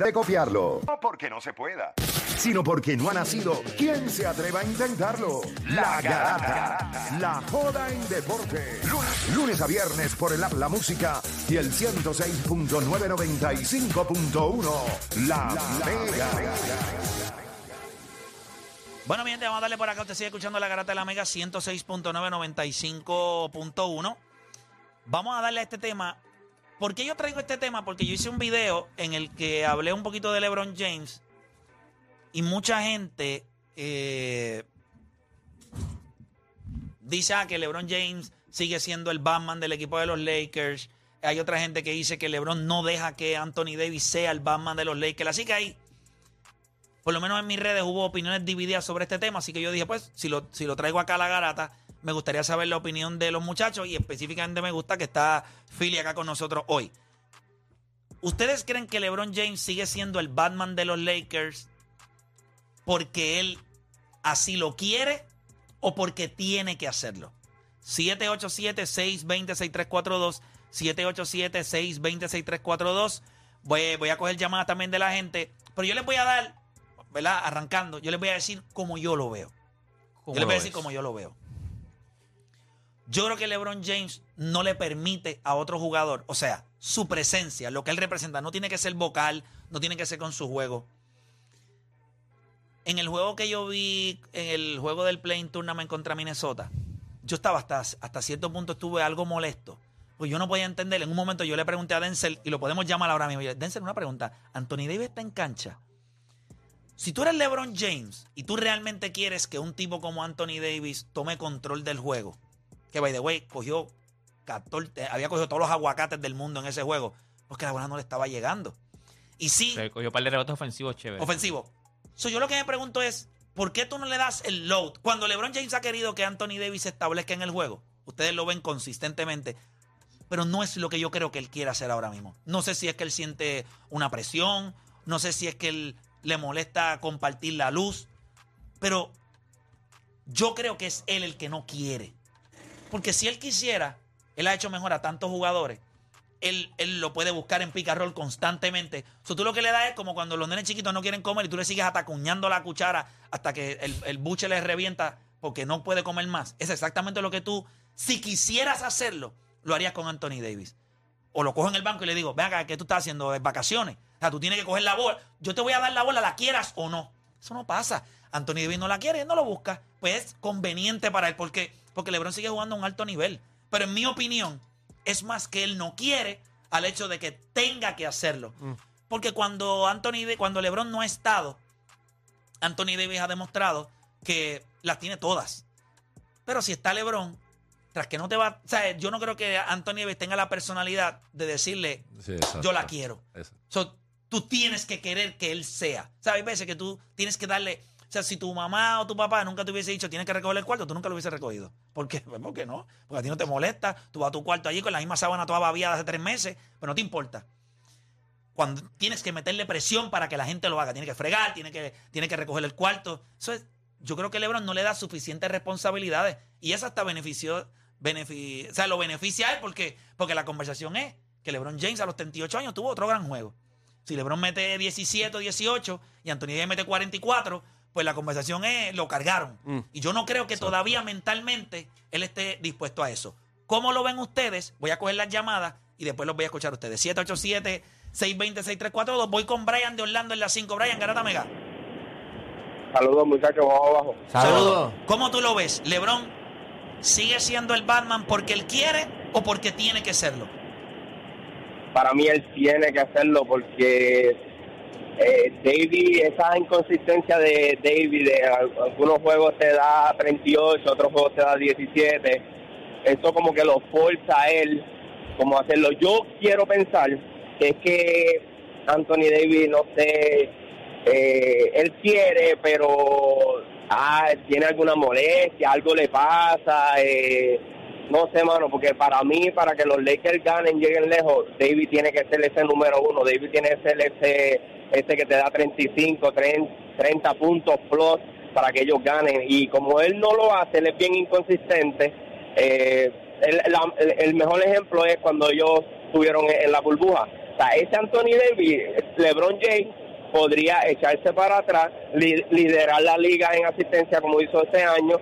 manera de copiarlo. No porque no se pueda, sino porque no ha nacido. ¿Quién se atreva a intentarlo? La Garata. La joda en deporte. Lunes, lunes a viernes por el app La Música y el 106.995.1. La, Mega. Bueno, mi gente, vamos a darle por acá. Usted sigue escuchando la garata de la Mega 106.995.1. Vamos a darle a este tema. ¿Por qué yo traigo este tema? Porque yo hice un video en el que hablé un poquito de LeBron James y mucha gente eh, dice ah, que LeBron James sigue siendo el Batman del equipo de los Lakers. Hay otra gente que dice que LeBron no deja que Anthony Davis sea el Batman de los Lakers. Así que ahí por lo menos en mis redes hubo opiniones divididas sobre este tema, así que yo dije, pues, si lo, si lo traigo acá a la garata, me gustaría saber la opinión de los muchachos y específicamente me gusta que está Philly acá con nosotros hoy. ¿Ustedes creen que LeBron James sigue siendo el Batman de los Lakers porque él así lo quiere o porque tiene que hacerlo? 787-620-6342, 787-620-6342. Voy, voy a coger llamadas también de la gente, pero yo les voy a dar ¿verdad? Arrancando, yo les voy a decir como yo lo veo. Yo les voy a decir como yo lo veo. Yo creo que LeBron James no le permite a otro jugador, o sea, su presencia, lo que él representa, no tiene que ser vocal, no tiene que ser con su juego. En el juego que yo vi, en el juego del Playing Tournament contra Minnesota, yo estaba hasta, cierto punto, estuve algo molesto. Pues yo no podía entender. En un momento yo le pregunté a Denzel, y lo podemos llamar ahora mismo. Denzel, una pregunta. ¿Anthony Davis está en cancha? Si tú eres LeBron James y tú realmente quieres que un tipo como Anthony Davis tome control del juego, que by the way, cogió 14, había cogido todos los aguacates del mundo en ese juego, porque la bola no le estaba llegando. Y sí. Cogió un par de rebotes ofensivos chévere. Ofensivo. So, yo lo que me pregunto es, ¿por qué tú no le das el load? Cuando LeBron James ha querido que Anthony Davis se establezca en el juego, ustedes lo ven consistentemente, pero no es lo que yo creo que él quiere hacer ahora mismo. No sé si es que él siente una presión, no sé si es que él le molesta compartir la luz, pero yo creo que es él el que no quiere. Porque si él quisiera, él ha hecho mejor a tantos jugadores. Él, él lo puede buscar en pica roll constantemente. So, tú lo que le das es como cuando los nenes chiquitos no quieren comer y tú le sigues atacuñando la cuchara hasta que el, el buche le revienta porque no puede comer más. Es exactamente lo que tú, si quisieras hacerlo, lo harías con Anthony Davis. O lo cojo en el banco y le digo, venga, ¿qué tú estás haciendo? ¿Vacaciones? O sea, tú tienes que coger la bola. Yo te voy a dar la bola, la quieras o no. Eso no pasa. Anthony Davis no la quiere, él no lo busca. Pues es conveniente para él. ¿Por qué? Porque LeBron sigue jugando a un alto nivel. Pero en mi opinión, es más que él no quiere al hecho de que tenga que hacerlo. Mm. Porque cuando Anthony, cuando LeBron no ha estado, Anthony Davis ha demostrado que las tiene todas. Pero si está LeBron, tras que no te va. O sea, yo no creo que Anthony Davis tenga la personalidad de decirle, yo la quiero. So, tú tienes que querer que él sea. ¿Sabes? Hay veces que tú tienes que darle. O sea, si tu mamá o tu papá nunca te hubiese dicho tienes que recoger el cuarto, tú nunca lo hubiese recogido. ¿Por qué? Pues, ¿Por qué no? Porque a ti no te molesta. Tú vas a tu cuarto allí con la misma sábana toda babiada hace tres meses, pero no te importa. Cuando tienes que meterle presión para que la gente lo haga, tiene que fregar, tiene que, tiene que recoger el cuarto. Eso es, yo creo que LeBron no le da suficientes responsabilidades y eso hasta benefició, o sea, lo beneficia a él porque, porque la conversación es que LeBron James a los 38 años tuvo otro gran juego. Si LeBron mete 17 o 18 y Anthony Davis mete 44, pues la conversación es, lo cargaron. Mm. Y yo no creo que todavía mentalmente él esté dispuesto a eso. ¿Cómo lo ven ustedes? Voy a coger las llamadas y después los voy a escuchar ustedes. 787-620-6342. Voy con Brian de Orlando en la 5. Brian, Garata Mega. Saludos, muchachos, vamos abajo. Saludos. ¿Cómo tú lo ves? ¿LeBron sigue siendo el Batman porque él quiere o porque tiene que serlo? para mí él tiene que hacerlo porque eh, David, esa inconsistencia de David, de algunos juegos se da 38, otros juegos se da 17, eso como que lo forza a él como hacerlo. Yo quiero pensar que es que Anthony Davis, no sé, eh, él quiere, pero ah, tiene alguna molestia, algo le pasa. Eh, no sé, mano, porque para mí, para que los Lakers ganen, lleguen lejos, David tiene que ser ese número uno. David tiene que ser ese, ese que te da 35, 30, puntos plus para que ellos ganen. Y como él no lo hace, él es bien inconsistente. Eh, el, mejor ejemplo es cuando ellos estuvieron en la burbuja. sea, ese Anthony Davis, LeBron James, podría echarse para atrás, liderar la liga en asistencia como hizo este año,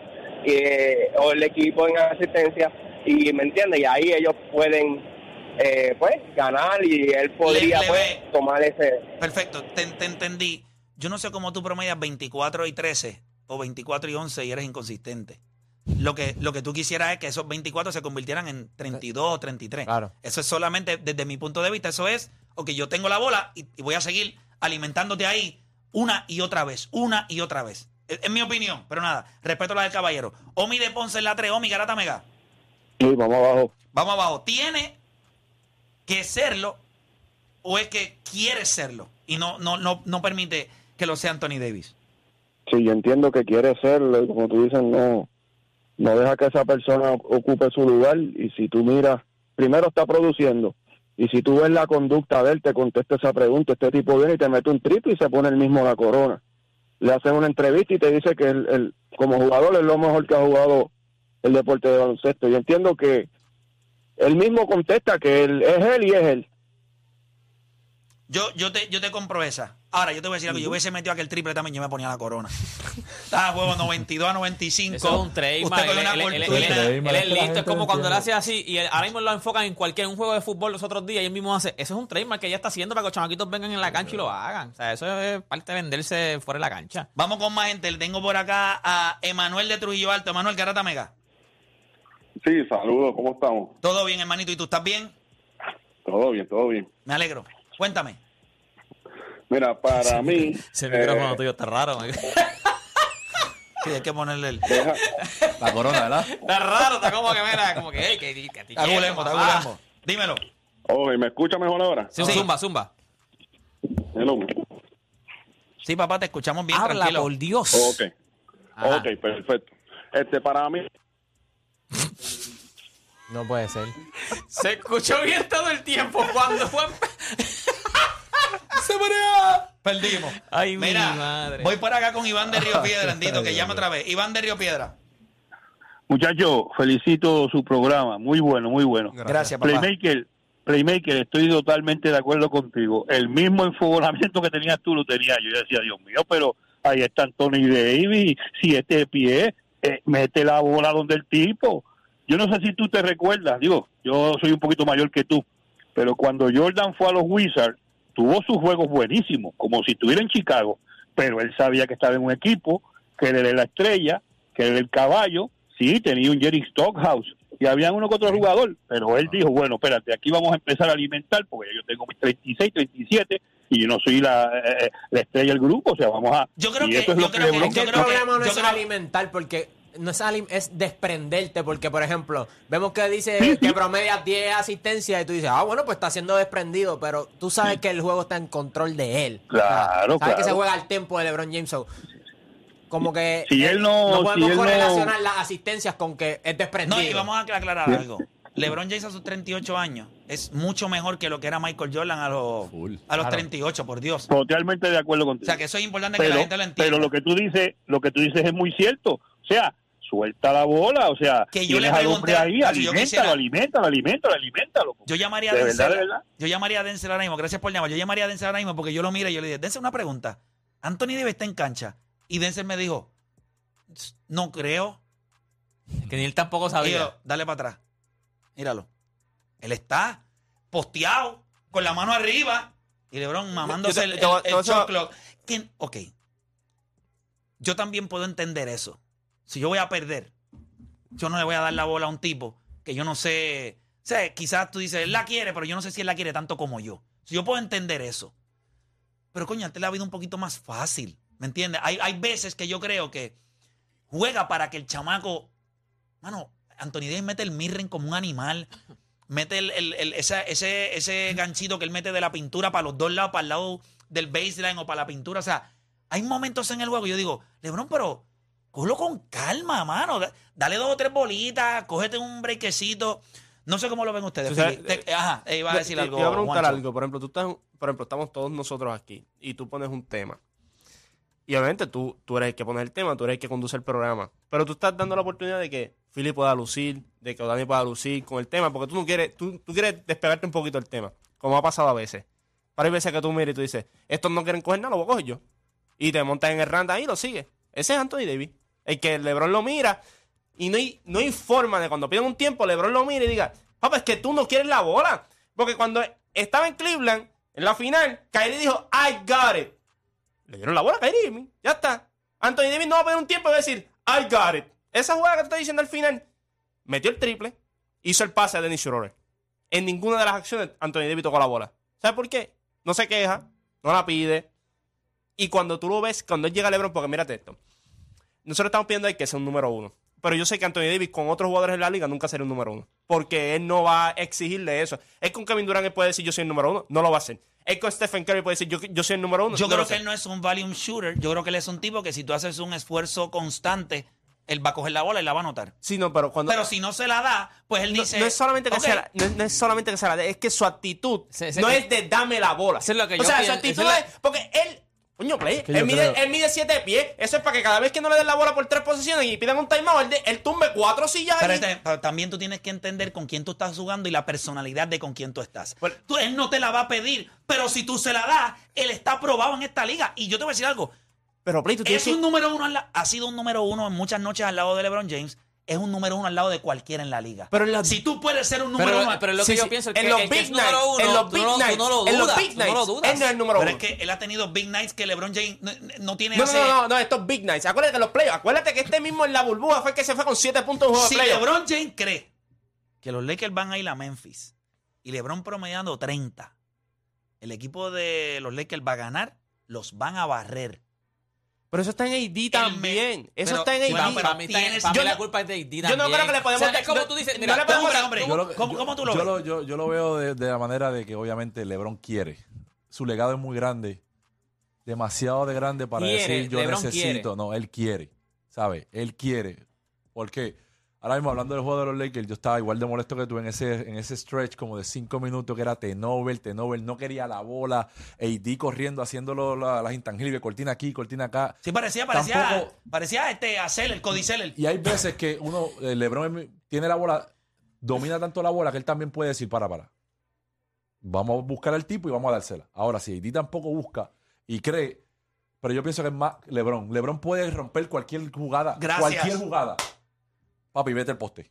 eh, o el equipo en asistencia, y me entiendes, y ahí ellos pueden eh, pues ganar y él podría pues, tomar ese... Perfecto, te, te entendí. Yo no sé cómo tú promedias 24 y 13 o 24 y 11 y eres inconsistente. Lo que, lo que tú quisieras es que esos 24 se convirtieran en 32 o 33. Claro. Eso es solamente, desde mi punto de vista, eso es, ok, yo tengo la bola y, voy a seguir alimentándote ahí una y otra vez, una y otra vez. Es, mi opinión, pero nada, respeto la del caballero. Omi de Ponce en la 3, Omi Garata Mega. Sí, vamos abajo. Vamos abajo. ¿Tiene que serlo o es que quiere serlo y no, no, no, no permite que lo sea Anthony Davis? Sí, yo entiendo que quiere serlo y como tú dices, no, no deja que esa persona ocupe su lugar y si tú miras, primero está produciendo y si tú ves la conducta de él, te contesta esa pregunta, este tipo viene y te mete un triple y se pone el mismo la corona. Le hacen una entrevista y te dice que él, como jugador es lo mejor que ha jugado el deporte de baloncesto. Yo entiendo que él mismo contesta que él, es él y es él. Yo, yo, te, yo te compro esa. Ahora, yo te voy a decir algo. Yo hubiese metido aquel triple también, yo me ponía la corona. Estaba juego 92 a 95. Eso es un trademark. Él, es listo. Es como cuando él hace así. Y ahora mismo lo enfocan en cualquier un juego de fútbol los otros días. Y él mismo hace. Eso es un trademark que ella está haciendo para que los chamaquitos vengan en la cancha y lo hagan. O sea, eso es parte de venderse fuera de la cancha. Vamos con más gente. Tengo por acá a Emanuel de Trujillo Alto. Emanuel Garata Mega. Sí, saludos. ¿Cómo estamos? Todo bien, hermanito. ¿Y tú estás bien? Todo bien, todo bien. Me alegro. Cuéntame. Mira, para mí. Ese micrófono eh, tuyo está raro. Sí, hay que ponerle el... la corona, ¿verdad? Está raro, está como que, mira, como que, hey, que, que, Está gulembo, está Dímelo. Oye, ¿me escucha mejor ahora? Sí, zumba, zumba. Hello. Sí, papá, te escuchamos bien, Habla, tranquilo. por Dios. Ok. Ok, perfecto. Este, para mí... No puede ser. Se escuchó bien todo el tiempo cuando fue... ¡Se Perdimos. Ay, Mira, madre. Voy para acá con Iván de Río Piedra, Andito, que llama otra vez. Iván de Río Piedra. Muchachos, felicito su programa. Muy bueno, muy bueno. Gracias, papá. Playmaker, Playmaker, estoy totalmente de acuerdo contigo. El mismo enfogonamiento que tenías tú lo tenía yo. Yo decía, Dios mío, pero ahí está Anthony Davis. Si este pie, eh, mete la bola donde el tipo. Yo no sé si tú te recuerdas, digo, yo soy un poquito mayor que tú, pero cuando Jordan fue a los Wizards, tuvo sus juegos buenísimos, como si estuviera en Chicago, pero él sabía que estaba en un equipo, que él era la estrella, que él era el caballo, sí, tenía un Jerry Stockhouse, y había uno que otro jugador, pero él dijo, bueno, espérate, aquí vamos a empezar a alimentar, porque yo tengo mis 36, 37, y yo no soy la, eh, la estrella del grupo, o sea, vamos a... Yo creo que, yo creo que, el problema no es alimentar, porque no es, es desprenderte, porque por ejemplo, vemos que dice que promedia 10 asistencias y tú dices, ah, bueno, pues está siendo desprendido, pero tú sabes que el juego está en control de él. Claro, sabes que se juega al tempo de LeBron James. como que si él no, no podemos correlacionar las asistencias con que es desprendido. No, y vamos a aclarar algo. LeBron James a sus 38 años es mucho mejor que lo que era Michael Jordan a los, a los 38, por Dios. Totalmente de acuerdo contigo. O sea, que eso es importante que la gente lo entienda. Pero lo que tú dices, lo que tú dices es muy cierto. O sea, suelta la bola, o sea, que yo le pregunté ahí, aliméntalo, aliméntalo, aliméntalo, aliméntalo. Yo llamaría a Denzel, yo llamaría a Denzel ahora mismo, gracias por llamar, yo llamaría a Denzel ahora mismo porque yo lo miro y yo le dije, Denzel, una pregunta, Anthony debe estar en cancha, y Denzel me dijo, no creo. Que ni él tampoco sabía. dale para atrás, míralo, él está posteado, con la mano arriba, y LeBron mamándose el, shot clock. Ok, yo también puedo entender eso si yo voy a perder, yo no le voy a dar la bola a un tipo que yo no sé. O sea, quizás tú dices, él la quiere, pero yo no sé si él la quiere tanto como yo. Si yo puedo entender eso. Pero coño, antes la vida un poquito más fácil. ¿Me entiendes? Hay, hay veces que yo creo que juega para que el chamaco. Mano, Anthony Davis mete el mirren como un animal. Mete el, ese, ese ganchito que él mete de la pintura para los dos lados, para el lado del baseline o para la pintura. O sea, hay momentos en el juego yo digo, Lebron, pero Cógelo con calma, mano. Dale dos o tres bolitas, cógete un brequecito. No sé cómo lo ven ustedes. ajá, iba a decir algo. Te iba a preguntar algo. Por ejemplo, tú estás, por ejemplo, estamos todos nosotros aquí y tú pones un tema. Y obviamente tú, tú eres el que pone el tema, tú eres el que conduce el programa. Pero tú estás dando la oportunidad de que Philly pueda lucir, de que Dani pueda lucir con el tema, porque tú no quieres, tú, tú quieres despegarte un poquito del tema. como ha pasado a veces. Pero hay veces que tú miras y tú dices, estos no quieren coger nada, lo voy a coger yo. Y te montas en el randa ahí y lo sigues. Ese es Anthony Davis. El que LeBron lo mira y no hay, no hay forma de cuando piden un tiempo, LeBron lo mira y diga, papá, es que tú no quieres la bola. Porque cuando estaba en Cleveland, en la final, Kyrie dijo, I got it. Le dieron la bola a Kyrie. Ya está. Anthony Davis no va a pedir un tiempo y va a decir, I got it. Esa jugada que te estoy diciendo al final, metió el triple, hizo el pase a Dennis Schroeder. En ninguna de las acciones Anthony Davis tocó la bola. ¿Sabes por qué? No se queja, no la pide. Y cuando tú lo ves, cuando él llega a LeBron, porque mírate esto. Nosotros estamos pidiendo que sea un número uno. Pero yo sé que Anthony Davis con otros jugadores en la liga nunca será un número uno. Porque él no va a exigirle eso. Es con Kevin Durant él puede decir yo soy el número uno. No lo va a hacer. Es con Stephen Curry puede decir yo, yo soy el número uno. Yo no creo a que él no es un volume shooter. Yo creo que él es un tipo que si tú haces un esfuerzo constante, él va a coger la bola y la va a anotar. Sí, no, pero cuando... Pero si no se la da, pues él no, dice. no es solamente que sea la- no, es- no es solamente que sea la de- es que su actitud Sí, sí, no que- es de dame la bola. Es lo que o yo sea, su pienso, actitud eso es es, porque él Coño, play. Él mide, creo- él mide siete pies. Eso es para que cada vez que no le den la bola por tres posiciones y pidan un timeout, él, de- él tumbe cuatro sillas Pero, este- también tú tienes que entender con quién tú estás jugando y la personalidad de con quién tú estás. Bueno. Tú- él no te la va a pedir, pero si tú se la das, él está aprobado en esta liga. Y yo te voy a decir algo. Pero, Play, tú tienes Es que- un número uno, al la- ha sido un número uno en muchas noches al lado de LeBron James. Es un número uno al lado de cualquiera en la liga. Pero en la- si tú puedes ser un número Pero, uno, pero es lo Sí, que yo sí. pienso. El en que, los que Big Nights, en los Big Nights, no lo en los Big Nights, dudas. él no es el número pero uno. es que él ha tenido big nights que LeBron James no, no tiene No, no, hace- no, no, no, estos Big Nights. Acuérdate que los playoffs. Acuérdate que este mismo en la burbuja fue el que se fue con siete puntos en juego Si de playoffs. LeBron James cree que los Lakers van a ir a Memphis y LeBron promediando 30, el equipo de los Lakers va a ganar, los van a barrer. Pero eso está en AD también. Eso pero- está en bueno, pero para mí, está- para mí yo la no- culpa es de AD yo no también. creo que le podemos- O sea, es como no- tú dices, no le podemos- ¿cómo- hombre, cómo- Yo ¿Cómo- cómo tú lo yo ves? Lo, yo, yo lo veo de, de la manera de que obviamente LeBron quiere. Su legado es muy grande. Demasiado de grande para Quiere, decir yo LeBron necesito. No, él quiere. ¿Sabe? Él quiere. Porque ahora mismo hablando del juego de los Lakers, yo estaba igual de molesto que tú en ese, en ese stretch como de cinco minutos que era Tenover, Tenover no quería la bola, AD corriendo, haciéndolo la- las intangibles, cortina aquí, cortina acá. Sí, parecía, parecía, Tampoco- parecía este, hacer el Cody Zeller. Y hay veces que uno, eh, LeBron tiene la bola, domina tanto la bola que él también puede decir, para, para. Vamos a buscar al tipo y vamos a dársela. Ahora, si AD tampoco busca y cree, pero yo pienso que es más LeBron. LeBron puede romper cualquier jugada. Gracias. Cualquier jugada. Papi, vete el poste.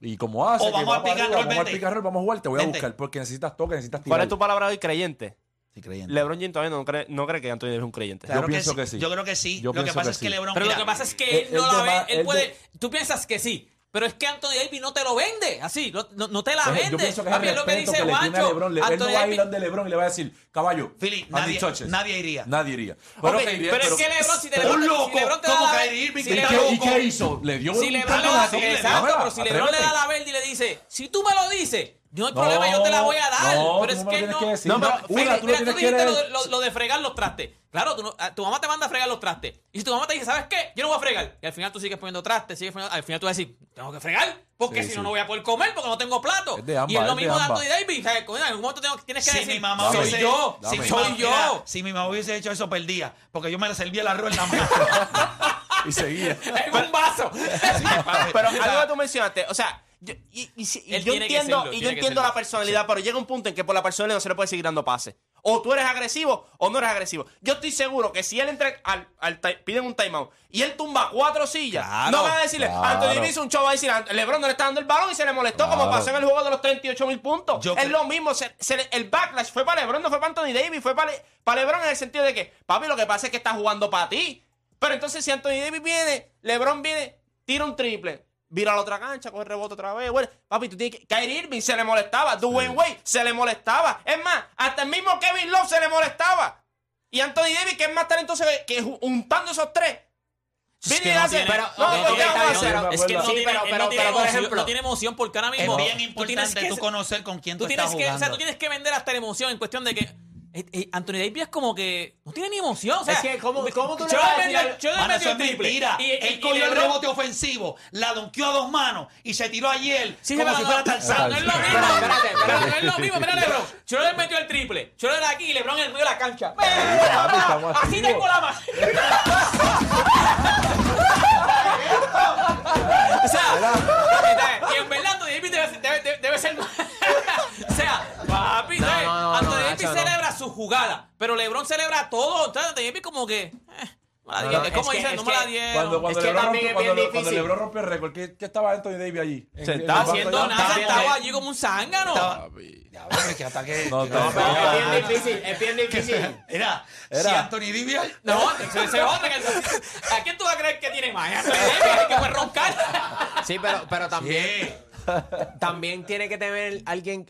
Y como hace, O que vamos va al para pick and arriba, roll, vamos al vente. pick and roll, vamos a jugar, te voy a Vente. buscar porque necesitas toque, necesitas tirar. ¿Cuál es tu palabra hoy? Creyente. Sí, creyente. LeBron James todavía no cree, no cree que Anthony Davis es un creyente. Claro Yo pienso que sí. Yo creo que sí. Yo lo que pienso pasa que es que sí. LeBron. Pero mira, lo que pasa es que él- él no la ve, él él puede, de- tú piensas que sí, pero es que Anthony Davis no te lo vende, así, no, no- no te la Yo vende. pienso que es el lo que dice que le tiene a. LeBron. Le- él no Anthony va a ir donde LeBron y le va a decir, caballo, Philly, nadie, nadie iría. Nadie iría. Pero, ok, pero, bien, es que LeBron, si te Un LeBron, loco si LeBron te da como la Irving si que ¿Y qué, y qué hizo? Le dio Si un le da, así, exacto, pero si LeBron le da la verde y le dice, si tú me lo dices, no hay problema, yo te la voy a dar. No, pero es que no. que decir. No, pero, Una, Feli, tú lo mira, tú dijiste lo, lo- lo de fregar los trastes. Claro, tú no- ah, tu mamá te manda a fregar los trastes. Y si tu mamá te dice, ¿sabes qué? Yo no voy a fregar. Y al final tú sigues poniendo trastes, sigues poniendo. Al final tú vas a decir, tengo que fregar. Porque Sí, si sí. no, no voy a poder comer porque no tengo plato. Es de ambas, y es lo es mismo de. Anthony Davis. En algún momento tengo- tienes que Si decir, mi mamá soy hubiese, yo. si mi soy mamá- yo. mira, si mi mamá hubiese hecho eso, perdía. Porque yo me le servía el arroz en la mano. Y seguía. en un vaso. Pero algo que tú mencionaste, o sea, yo, y, yo entiendo, serlo, y yo entiendo serlo. la personalidad, pero llega un punto en que por la personalidad no se le puede seguir dando pases. O tú eres agresivo o no eres agresivo. Yo estoy seguro que si él entra al, al piden un timeout y él tumba cuatro sillas, Claro, no van a decirle, claro. Anthony Davis un show, va a decir, "Ant- LeBron no le está dando el balón y se le molestó como pasó en el juego de los 38 mil puntos. Yo es lo mismo, se- se le- el backlash fue para LeBron, no fue para Anthony Davis, fue para, Le- para LeBron en el sentido de que, papi, lo que pasa es que está jugando para ti. Pero entonces si Anthony Davis viene, LeBron viene, tira un triple, vira a la otra cancha, coge el rebote otra vez. Bueno, papi, tú tienes que. Kyrie Irving se le molestaba, Dwayne Wade se le molestaba. Es más, hasta el mismo Kevin Love se le molestaba. Y Anthony Davis, que es más talentoso que, que ju- juntando esos tres. Es que no tiene- no, pues, Es que no Sí, pero- pero- no tiene pero, por emoción, ejemplo, no tiene emoción porque ahora es mismo. bien tú tienes importante que tú conocer con quién tú, tú tienes estás que, o jugando. sea, tú tienes que vender hasta la emoción en cuestión de que eh, eh, Anthony Davis es como que no tiene ni emoción. O sea, Es que, ¿cómo- cómo tú le yo vas a le decir metió- al- yo le Mano, metió eso el es triple. mentira. Y, y- Él y cogió el rebote ofensivo, la donkeó a dos manos y se tiró ayer Sí, como si fuera Tarzán. No es lo mismo. Espérate, espérate, Pero espérate. no es lo mismo. Mira, LeBron. Yo le metió el triple. Yo le doy aquí y LeBron en el medio de la cancha. Así tengo la mano. o sea, y en verdad Anthony Davis debe, ser- debe, debe- debe ser. o jugada. Pero LeBron celebra todo. Entonces, Davis como que... eh, es como dicen, es no me la que dieron. Cuando, cuando, Es que LeBron también rompe- es cuando. LeBron rompe el récord, ¿qué, qué estaba Anthony Davis allí? Está banco haciendo nada, Estaba- sentado allí como un zángano. Estaba- es que. No, no, es bien difícil, es bien difícil. Era, Era. si Anthony Davis. No, se, se otra que ¿A quién tú vas a creer que tiene más? ¿A Anthony Davis, que puede roncar? Sí, pero, pero también, Sí. también tiene que tener alguien.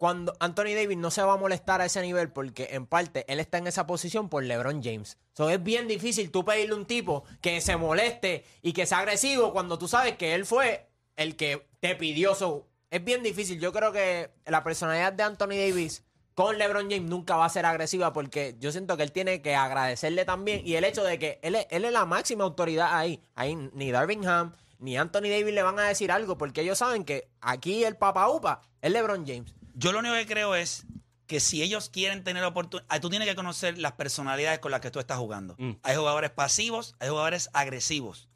Cuando Anthony Davis no se va a molestar a ese nivel, porque en parte él está en esa posición por LeBron James. So, es bien difícil tú pedirle un tipo que se moleste y que sea agresivo cuando tú sabes que él fue el que te pidió. So, es bien difícil. Yo creo que la personalidad de Anthony Davis con LeBron James nunca va a ser agresiva porque yo siento que él tiene que agradecerle también. Y el hecho de que él es, él es la máxima autoridad ahí. Ahí ni Darvin Ham ni Anthony Davis le van a decir algo porque ellos saben que aquí el papa upa es LeBron James. Yo lo único que creo es que si ellos quieren tener oportunidad, tú tienes que conocer las personalidades con las que tú estás jugando. Mm. Hay jugadores pasivos, hay jugadores agresivos.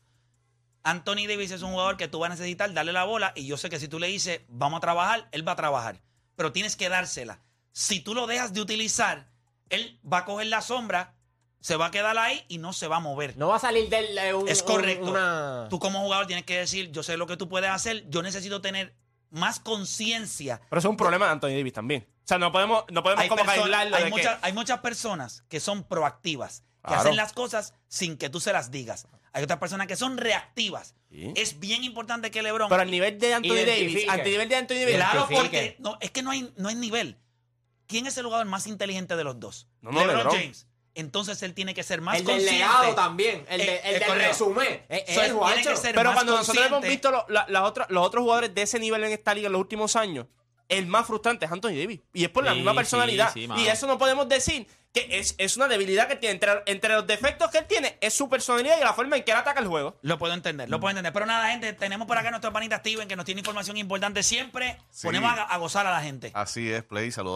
Anthony Davis es un jugador que tú vas a necesitar darle la bola y yo sé que si tú le dices vamos a trabajar, él va a trabajar. Pero tienes que dársela. Si tú lo dejas de utilizar, él va a coger la sombra, se va a quedar ahí y no se va a mover. No va a salir del eh, un- Es un- correcto. una- Tú como jugador tienes que decir, yo sé lo que tú puedes hacer, yo necesito tener más conciencia Pero eso es un problema de Anthony Davis también. O sea, no podemos, no podemos hay, como perso- aislarlo hay de que- muchas, hay muchas personas que son proactivas, que Claro. hacen las cosas sin que tú se las digas. Hay otras personas que son reactivas. Sí. Es bien importante que LeBron. Pero al nivel de Anthony Davis, al nivel de Anthony Davis, claro, porque no, es que no hay, no hay nivel. ¿Quién es el jugador más inteligente de los dos? No, no, LeBron. James. Entonces él tiene que ser más el consciente. legado también. El, de- Eh, el del correcto. resumen. Es, So, es él Juancho. tiene que ser Pero más cuando nosotros hemos visto lo- la- las otras- los otros jugadores de ese nivel en esta liga en los últimos años, el más frustrante es Anthony Davis. Y es por la Sí, misma personalidad. sí, y eso no podemos decir que es, es una debilidad que tiene. Entre, entre los defectos que él tiene, es su personalidad y la forma en que él ataca el juego. Lo puedo entender, lo puedo entender. Pero nada, gente, tenemos por acá a nuestro panita Steven que nos tiene información importante siempre. Sí. Ponemos a, a gozar a la gente. Así es, Play. Saludos.